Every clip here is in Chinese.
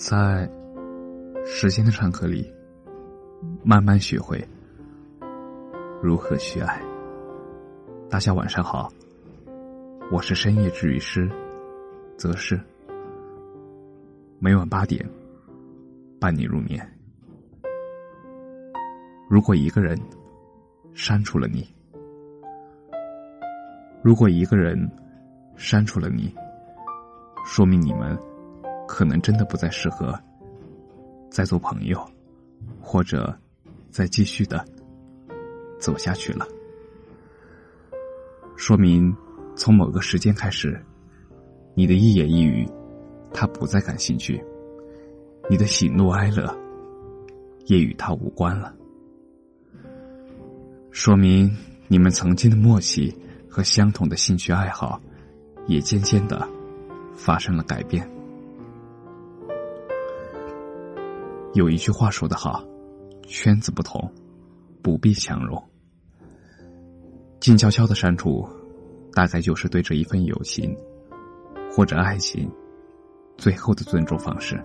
在时间的长河里，慢慢学会如何去爱。大家晚上好，我是深夜治愈师则是每晚八点伴你入眠。如果一个人删除了你，如果一个人删除了你，说明你们。可能真的不再适合再做朋友，或者再继续的走下去了。说明从某个时间开始，你的一言一语，他不再感兴趣；你的喜怒哀乐也与他无关了。说明你们曾经的默契和相同的兴趣爱好，也渐渐的发生了改变。有一句话说得好，圈子不同，不必强融。静悄悄的删除，大概就是对这一份友情或者爱情最后的尊重方式。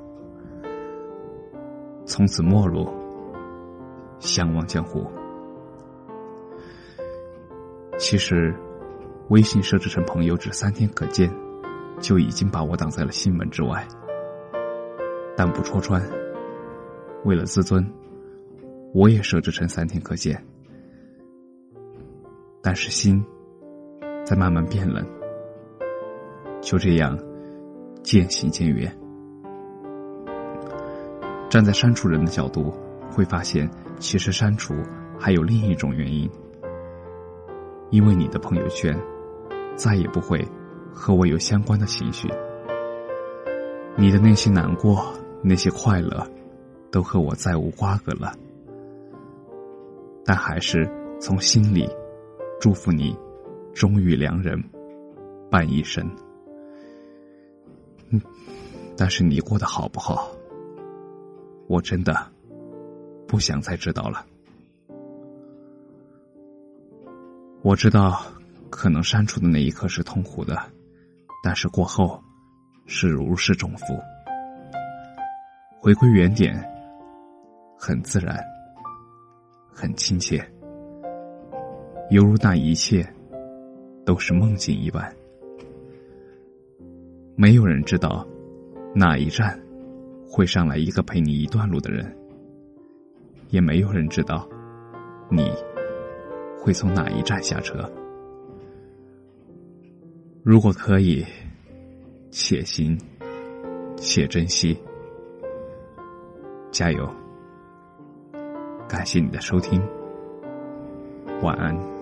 从此陌路，相忘江湖。其实，微信设置成朋友只三天可见，就已经把我挡在了心门之外。但不戳穿。为了自尊，我也设置成三天可见。但是心在慢慢变冷，就这样渐行渐远。站在删除人的角度，会发现其实删除还有另一种原因，因为你的朋友圈再也不会和我有相关的情绪，你的那些难过，那些快乐。都和我再无瓜葛了，但还是从心里祝福你，终遇良人伴一生。但是你过得好不好，我真的不想再知道了。我知道，可能删除的那一刻是痛苦的，但是过后是如释重负，回归原点。很自然，很亲切，犹如那一切都是梦境一般。没有人知道哪一站会上来一个陪你一段路的人，也没有人知道你会从哪一站下车。如果可以，且行且珍惜，加油！感谢你的收听，晚安。